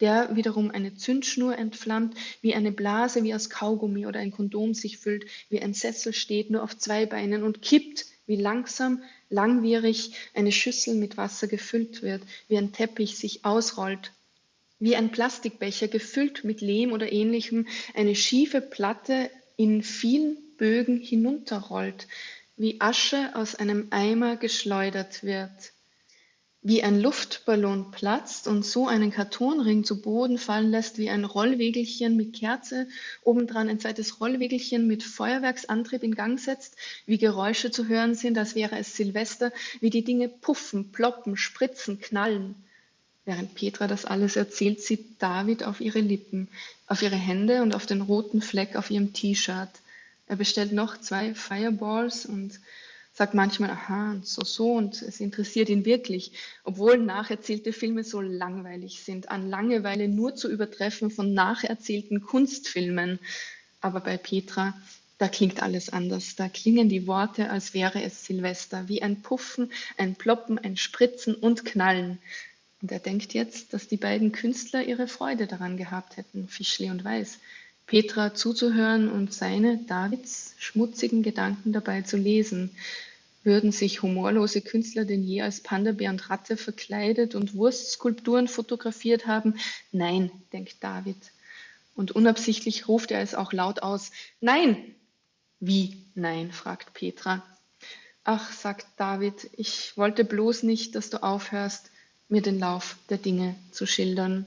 der wiederum eine Zündschnur entflammt, wie eine Blase wie aus Kaugummi oder ein Kondom sich füllt, wie ein Sessel steht nur auf zwei Beinen und kippt, wie langsam, langwierig eine Schüssel mit Wasser gefüllt wird, wie ein Teppich sich ausrollt, wie ein Plastikbecher gefüllt mit Lehm oder ähnlichem eine schiefe Platte in vielen Bögen hinunterrollt, wie Asche aus einem Eimer geschleudert wird wie ein Luftballon platzt und so einen Kartonring zu Boden fallen lässt, wie ein Rollwegelchen mit Kerze, obendran ein zweites Rollwegelchen mit Feuerwerksantrieb in Gang setzt, wie Geräusche zu hören sind, als wäre es Silvester, wie die Dinge puffen, ploppen, spritzen, knallen. Während Petra das alles erzählt, sieht David auf ihre Lippen, auf ihre Hände und auf den roten Fleck auf ihrem T-Shirt. Er bestellt noch zwei Fireballs und sagt manchmal, aha, so, so, und es interessiert ihn wirklich, obwohl nacherzählte Filme so langweilig sind, an Langeweile nur zu übertreffen von nacherzählten Kunstfilmen. Aber bei Petra, da klingt alles anders. Da klingen die Worte, als wäre es Silvester, wie ein Puffen, ein Ploppen, ein Spritzen und Knallen. Und er denkt jetzt, dass die beiden Künstler ihre Freude daran gehabt hätten, Fischli und Weiß, Petra zuzuhören und seine, Davids, schmutzigen Gedanken dabei zu lesen. Würden sich humorlose Künstler denn je als Panda-Bär und Ratte verkleidet und Wurstskulpturen fotografiert haben? Nein, denkt David. Und unabsichtlich ruft er es auch laut aus. Nein! Wie nein? fragt Petra. Ach, sagt David, ich wollte bloß nicht, dass du aufhörst, mir den Lauf der Dinge zu schildern.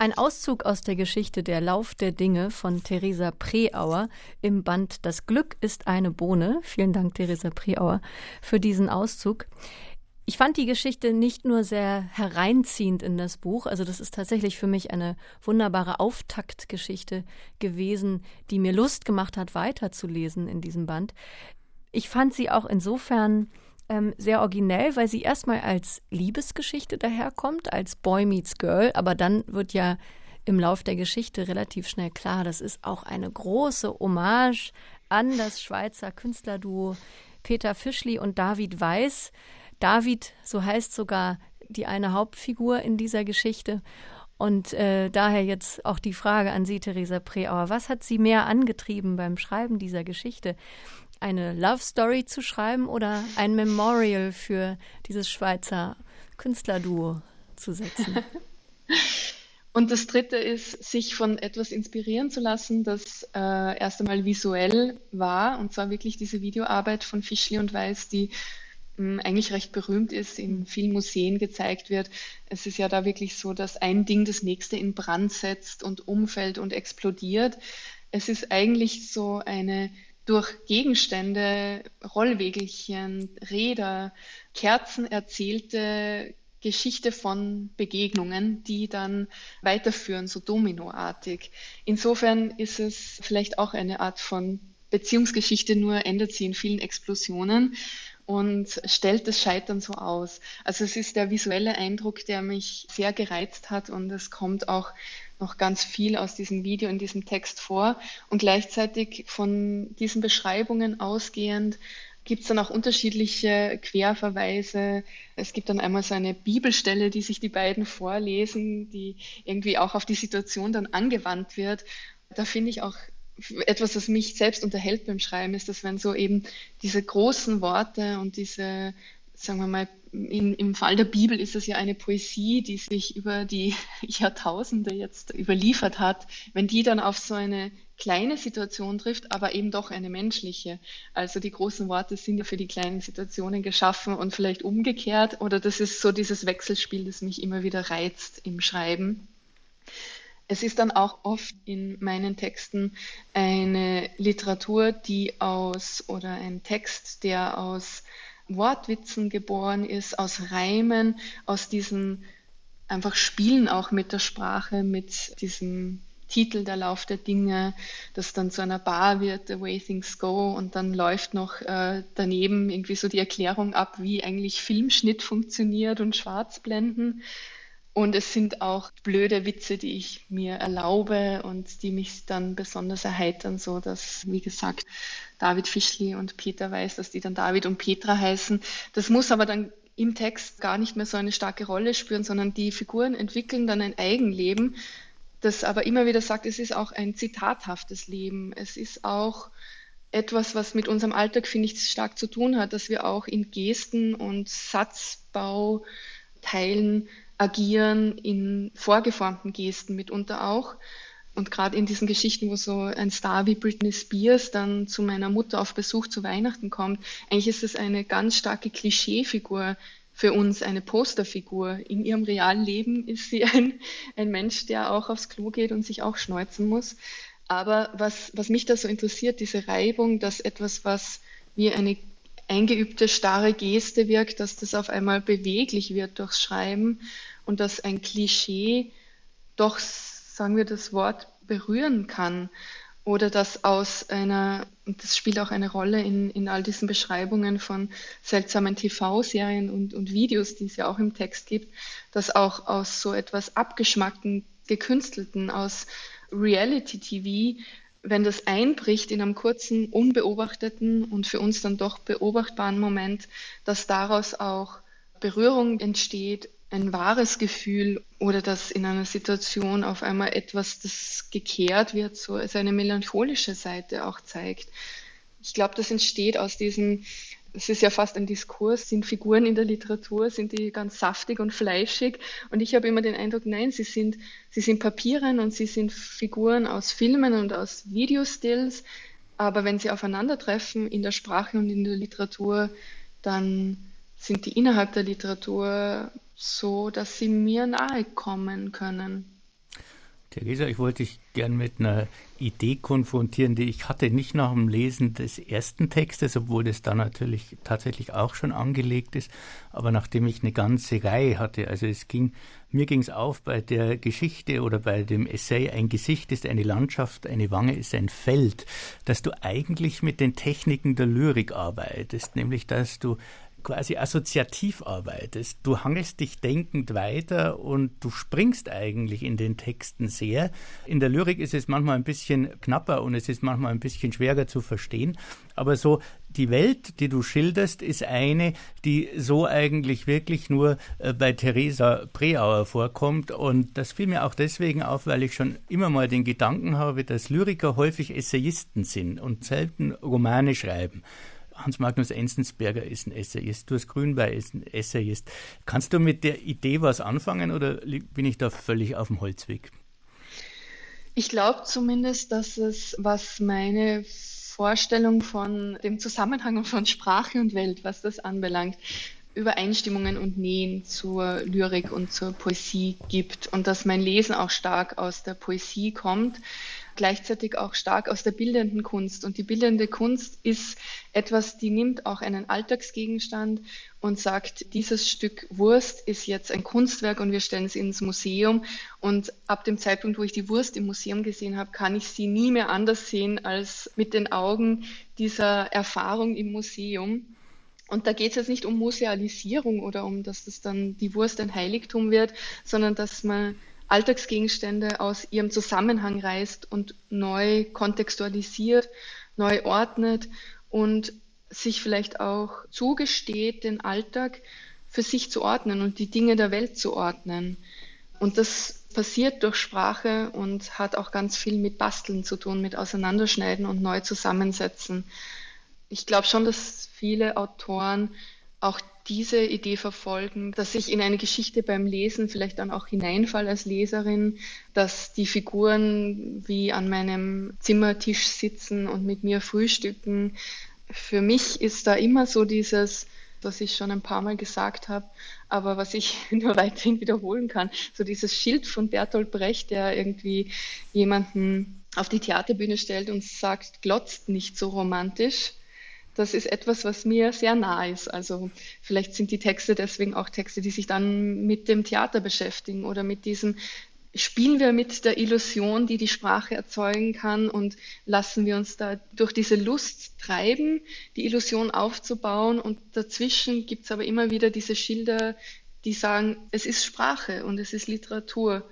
Ein Auszug aus der Geschichte Der Lauf der Dinge von Theresa Preauer im Band Das Glück ist eine Bohne. Vielen Dank, Theresa Preauer, für diesen Auszug. Ich fand die Geschichte nicht nur sehr hereinziehend in das Buch, also das ist tatsächlich für mich eine wunderbare Auftaktgeschichte gewesen, die mir Lust gemacht hat, weiterzulesen in diesem Band. Ich fand sie auch insofern ähm, sehr originell, weil sie erstmal als Liebesgeschichte daherkommt, als Boy meets Girl, aber dann wird ja im Lauf der Geschichte relativ schnell klar, das ist auch eine große Hommage an das Schweizer Künstlerduo Peter Fischli und David Weiß. David, so heißt sogar die eine Hauptfigur in dieser Geschichte. Und äh, daher jetzt auch die Frage an Sie, Theresa Preauer. Was hat Sie mehr angetrieben beim Schreiben dieser Geschichte? Eine Love Story zu schreiben oder ein Memorial für dieses Schweizer Künstlerduo zu setzen. Und das Dritte ist, sich von etwas inspirieren zu lassen, das äh, erst einmal visuell war, und zwar wirklich diese Videoarbeit von Fischli und Weiß, die mh, hm, eigentlich recht berühmt ist, in vielen Museen gezeigt wird. Es ist ja da wirklich so, dass ein Ding das nächste in Brand setzt und umfällt und explodiert. Es ist eigentlich so eine durch Gegenstände, Rollwegelchen, Räder, Kerzen erzählte Geschichte von Begegnungen, die dann weiterführen, so dominoartig. Insofern ist es vielleicht auch eine Art von Beziehungsgeschichte, nur ändert sie in vielen Explosionen. und stellt das Scheitern so aus. Also es ist der visuelle Eindruck, der mich sehr gereizt hat und es kommt auch noch ganz viel aus diesem Video, in diesem Text vor. Und gleichzeitig von diesen Beschreibungen ausgehend gibt es dann auch unterschiedliche Querverweise. Es gibt dann einmal so eine Bibelstelle, die sich die beiden vorlesen, die irgendwie auch auf die Situation dann angewandt wird. Da finde ich auch etwas, was mich selbst unterhält beim Schreiben, ist, dass wenn so eben diese großen Worte und diese, sagen wir mal, in, im Fall der Bibel ist es ja eine Poesie, die sich über die Jahrtausende jetzt überliefert hat, wenn die dann auf so eine kleine Situation trifft, aber eben doch eine menschliche. Also die großen Worte sind ja für die kleinen Situationen geschaffen und vielleicht umgekehrt. Oder das ist so dieses Wechselspiel, das mich immer wieder reizt im Schreiben. Es ist dann auch oft in meinen Texten eine Literatur, die aus oder ein Text, der aus Wortwitzen geboren ist, aus Reimen, aus diesen einfach Spielen auch mit der Sprache, mit diesem Titel Der Lauf der Dinge, das dann zu einer Bar wird, The Way Things Go, und dann läuft noch äh, daneben irgendwie so die Erklärung ab, wie eigentlich Filmschnitt funktioniert und Schwarzblenden. Und es sind auch blöde Witze, die ich mir erlaube und die mich dann besonders erheitern, so dass, wie gesagt, David Fischli und Peter weiß, dass die dann David und Petra heißen. Das muss aber dann im Text gar nicht mehr so eine starke Rolle spüren, sondern die Figuren entwickeln dann ein Eigenleben, das aber immer wieder sagt, es ist auch ein zitathaftes Leben. Es ist auch etwas, was mit unserem Alltag, finde ich, stark zu tun hat, dass wir auch in Gesten und Satzbau teilen, agieren in vorgeformten Gesten mitunter auch. Und gerade in diesen Geschichten, wo so ein Star wie Britney Spears dann zu meiner Mutter auf Besuch zu Weihnachten kommt, eigentlich ist es eine ganz starke Klischeefigur für uns, eine Posterfigur. In ihrem realen Leben ist sie ein, ein Mensch, der auch aufs Klo geht und sich auch schneuzen muss. Aber was, was mich da so interessiert, diese Reibung, dass etwas, was wie eine eingeübte, starre Geste wirkt, dass das auf einmal beweglich wird durchs Schreiben und dass ein Klischee doch, sagen wir das Wort, berühren kann. Oder dass aus einer, das spielt auch eine Rolle in, in all diesen Beschreibungen von seltsamen TV-Serien und, und Videos, die es ja auch im Text gibt, dass auch aus so etwas abgeschmackten, gekünstelten, aus Reality-TV wenn das einbricht in einem kurzen, unbeobachteten und für uns dann doch beobachtbaren Moment, dass daraus auch Berührung entsteht, ein wahres Gefühl oder dass in einer Situation auf einmal etwas, das gekehrt wird, so seine melancholische Seite auch zeigt. Ich glaube, das entsteht aus diesem es ist ja fast ein Diskurs, sind Figuren in der Literatur, sind die ganz saftig und fleischig. Und ich habe immer den Eindruck, nein, sie sind, sie sind Papieren und sie sind Figuren aus Filmen und aus Videostills. Aber wenn sie aufeinandertreffen in der Sprache und in der Literatur, dann sind die innerhalb der Literatur so, dass sie mir nahe kommen können. Theresa, ich wollte dich gern mit einer Idee konfrontieren, die ich hatte, nicht nach dem Lesen des ersten Textes, obwohl das da natürlich tatsächlich auch schon angelegt ist, aber nachdem ich eine ganze Reihe hatte. Also es ging, mir ging es auf bei der Geschichte oder bei dem Essay, ein Gesicht ist eine Landschaft, eine Wange ist ein Feld, dass du eigentlich mit den Techniken der Lyrik arbeitest, nämlich dass du quasi assoziativ arbeitest. Du hangelst dich denkend weiter und du springst eigentlich in den Texten sehr. In der Lyrik ist es manchmal ein bisschen knapper und es ist manchmal ein bisschen schwerer zu verstehen. Aber so die Welt, die du schilderst, ist eine, die so eigentlich wirklich nur äh, bei Theresa Preauer vorkommt. Und das fiel mir auch deswegen auf, weil ich schon immer mal den Gedanken habe, dass Lyriker häufig Essayisten sind und selten Romane schreiben. Hans Magnus Enzensberger ist ein Essayist, Urs Grünberg ist ein Essayist. Kannst du mit der Idee was anfangen oder bin ich da völlig auf dem Holzweg? Ich glaube zumindest, dass es, was meine Vorstellung von dem Zusammenhang von Sprache und Welt, was das anbelangt, Übereinstimmungen und Nähen zur Lyrik und zur Poesie gibt und dass mein Lesen auch stark aus der Poesie kommt gleichzeitig auch stark aus der bildenden Kunst. Und die bildende Kunst ist etwas, die nimmt auch einen Alltagsgegenstand und sagt, dieses Stück Wurst ist jetzt ein Kunstwerk und wir stellen es ins Museum. Und ab dem Zeitpunkt, wo ich die Wurst im Museum gesehen habe, kann ich sie nie mehr anders sehen als mit den Augen dieser Erfahrung im Museum. Und da geht es jetzt nicht um Musealisierung oder um, dass das dann die Wurst ein Heiligtum wird, sondern dass man Alltagsgegenstände aus ihrem Zusammenhang reißt und neu kontextualisiert, neu ordnet und sich vielleicht auch zugesteht, den Alltag für sich zu ordnen und die Dinge der Welt zu ordnen. Und das passiert durch Sprache und hat auch ganz viel mit Basteln zu tun, mit Auseinanderschneiden und neu zusammensetzen. Ich glaube schon, dass viele Autoren auch diese Idee verfolgen, dass ich in eine Geschichte beim Lesen vielleicht dann auch hineinfalle als Leserin, dass die Figuren wie an meinem Zimmertisch sitzen und mit mir frühstücken. Für mich ist da immer so dieses, was ich schon ein paar Mal gesagt habe, aber was ich nur weiterhin wiederholen kann, so dieses Schild von Bertolt Brecht, der irgendwie jemanden auf die Theaterbühne stellt und sagt, glotzt nicht so romantisch das ist etwas, was mir sehr nah ist. Also vielleicht sind die Texte deswegen auch Texte, die sich dann mit dem Theater beschäftigen oder mit diesem, spielen wir mit der Illusion, die die Sprache erzeugen kann und lassen wir uns da durch diese Lust treiben, die Illusion aufzubauen und dazwischen gibt es aber immer wieder diese Schilder, die sagen, es ist Sprache und es ist Literatur.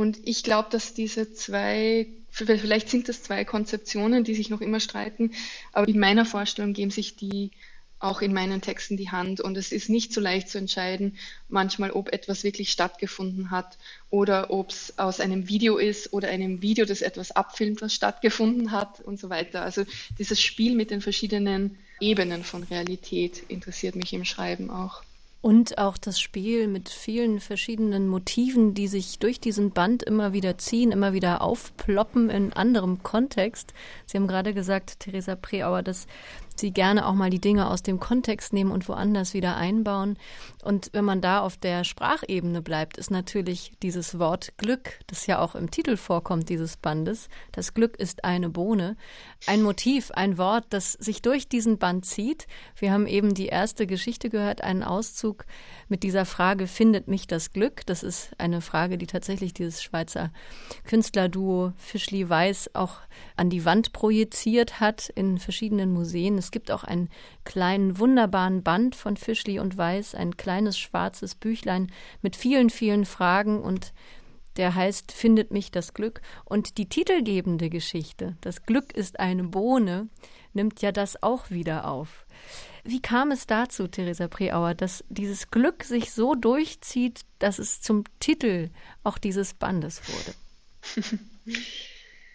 Und ich glaube, dass diese zwei, vielleicht sind das zwei Konzeptionen, die sich noch immer streiten, aber in meiner Vorstellung geben sich die auch in meinen Texten die Hand. Und es ist nicht so leicht zu entscheiden, manchmal, ob etwas wirklich stattgefunden hat oder ob es aus einem Video ist oder einem Video, das etwas abfilmt, was stattgefunden hat und so weiter. Also dieses Spiel mit den verschiedenen Ebenen von Realität interessiert mich im Schreiben auch. Und auch das Spiel mit vielen verschiedenen Motiven, die sich durch diesen Band immer wieder ziehen, immer wieder aufploppen in anderem Kontext. Sie haben gerade gesagt, Theresa Preauer, dass sie gerne auch mal die Dinge aus dem Kontext nehmen und woanders wieder einbauen. Und wenn man da auf der Sprachebene bleibt, ist natürlich dieses Wort Glück, das ja auch im Titel vorkommt dieses Bandes, das Glück ist eine Bohne, ein Motiv, ein Wort, das sich durch diesen Band zieht. Wir haben eben die erste Geschichte gehört, einen Auszug mit dieser Frage, findet mich das Glück? Das ist eine Frage, die tatsächlich dieses Schweizer Künstlerduo Fischli-Weiß auch an die Wand projiziert hat in verschiedenen Museen. Es gibt auch einen kleinen, wunderbaren Band von Fischli und Weiß, ein kleines schwarzes Büchlein mit vielen, vielen Fragen und der heißt Findet mich das Glück. Und die titelgebende Geschichte, Das Glück ist eine Bohne, nimmt ja das auch wieder auf. Wie kam es dazu, Theresa Preauer, dass dieses Glück sich so durchzieht, dass es zum Titel auch dieses Bandes wurde?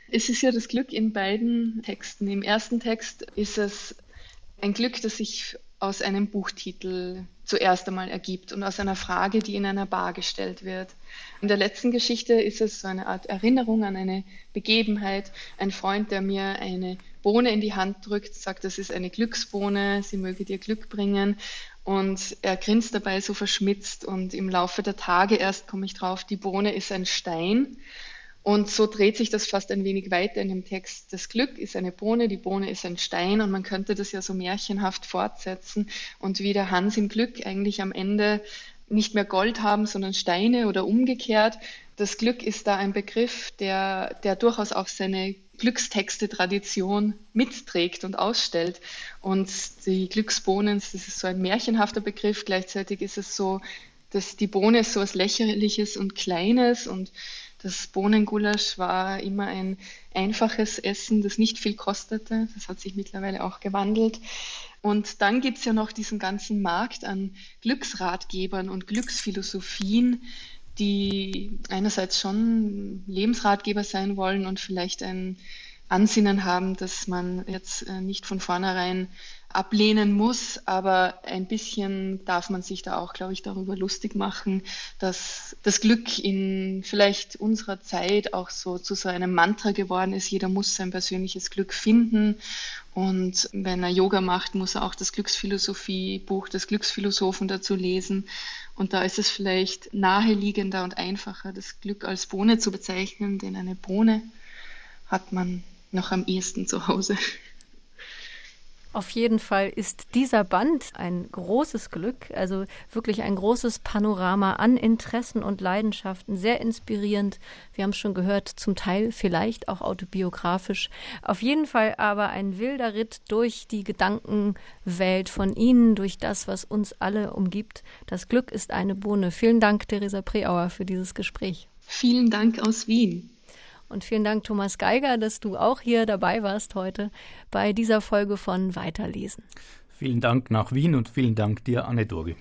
Es ist ja das Glück in beiden Texten. Im ersten Text ist es ein Glück, das sich aus einem Buchtitel zuerst einmal ergibt und aus einer Frage, die in einer Bar gestellt wird. In der letzten Geschichte ist es so eine Art Erinnerung an eine Begebenheit. Ein Freund, der mir eine Bohne in die Hand drückt, sagt, das ist eine Glücksbohne, sie möge dir Glück bringen. Und er grinst dabei so verschmitzt und im Laufe der Tage erst komme ich drauf, die Bohne ist ein Stein. Und so dreht sich das fast ein wenig weiter in dem Text. Das Glück ist eine Bohne, die Bohne ist ein Stein und man könnte das ja so märchenhaft fortsetzen und wie der Hans im Glück eigentlich am Ende nicht mehr Gold haben, sondern Steine oder umgekehrt. Das Glück ist da ein Begriff, der, der durchaus auch seine Glückstexte-Tradition mitträgt und ausstellt. Und die Glücksbohnen, das ist so ein märchenhafter Begriff. Gleichzeitig ist es so, dass die Bohne ist so was Lächerliches und Kleines und das Bohnengulasch war immer ein einfaches Essen, das nicht viel kostete. Das hat sich mittlerweile auch gewandelt. Und dann gibt es ja noch diesen ganzen Markt an Glücksratgebern und Glücksphilosophien, die einerseits schon Lebensratgeber sein wollen und vielleicht ein Ansinnen haben, dass man jetzt äh, nicht von vornherein ablehnen muss, aber ein bisschen darf man sich da auch, glaube ich, darüber lustig machen, dass das Glück in vielleicht unserer Zeit auch so zu so einem Mantra geworden ist. Jeder muss sein persönliches Glück finden und wenn er Yoga macht, muss er auch das Glücksphilosophie-Buch des Glücksphilosophen dazu lesen. Und da ist es vielleicht naheliegender und einfacher, das Glück als Bohne zu bezeichnen, denn eine Bohne hat man noch am ehesten zu Hause. Auf jeden Fall ist dieser Band ein großes Glück, also wirklich ein großes Panorama an Interessen und Leidenschaften, sehr inspirierend. Wir haben es schon gehört, zum Teil vielleicht auch autobiografisch. Auf jeden Fall aber ein wilder Ritt durch die Gedankenwelt von Ihnen, durch das, was uns alle umgibt. Das Glück ist eine Bohne. Vielen Dank, Theresa Preauer, für dieses Gespräch. Vielen Dank aus Wien. Und vielen Dank, Thomas Geiger, dass du auch hier dabei warst heute bei dieser Folge von Weiterlesen. Vielen Dank nach Wien und vielen Dank dir, Anne Dorge.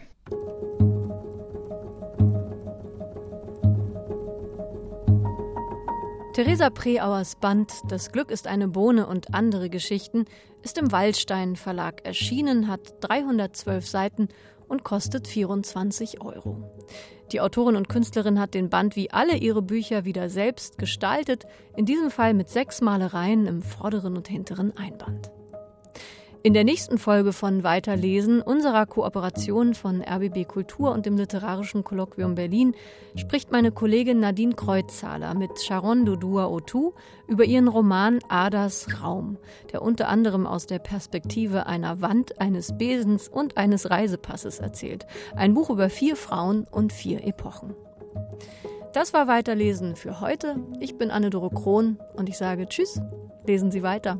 Theresa Preauers Band Das Glück ist eine Bohne und andere Geschichten ist im Waldstein Verlag erschienen, hat 312 Seiten und kostet 24 Euro. Die Autorin und Künstlerin hat den Band wie alle ihre Bücher wieder selbst gestaltet, in diesem Fall mit sechs Malereien im vorderen und hinteren Einband. In der nächsten Folge von Weiterlesen, unserer Kooperation von RBB Kultur und dem Literarischen Kolloquium Berlin, spricht meine Kollegin Nadine Kreuzzahler mit Sharon Dodua Otu über ihren Roman Adas Raum, der unter anderem aus der Perspektive einer Wand, eines Besens und eines Reisepasses erzählt. Ein Buch über vier Frauen und vier Epochen. Das war Weiterlesen für heute. Ich bin Anne-Doro Krohn und ich sage Tschüss, lesen Sie weiter.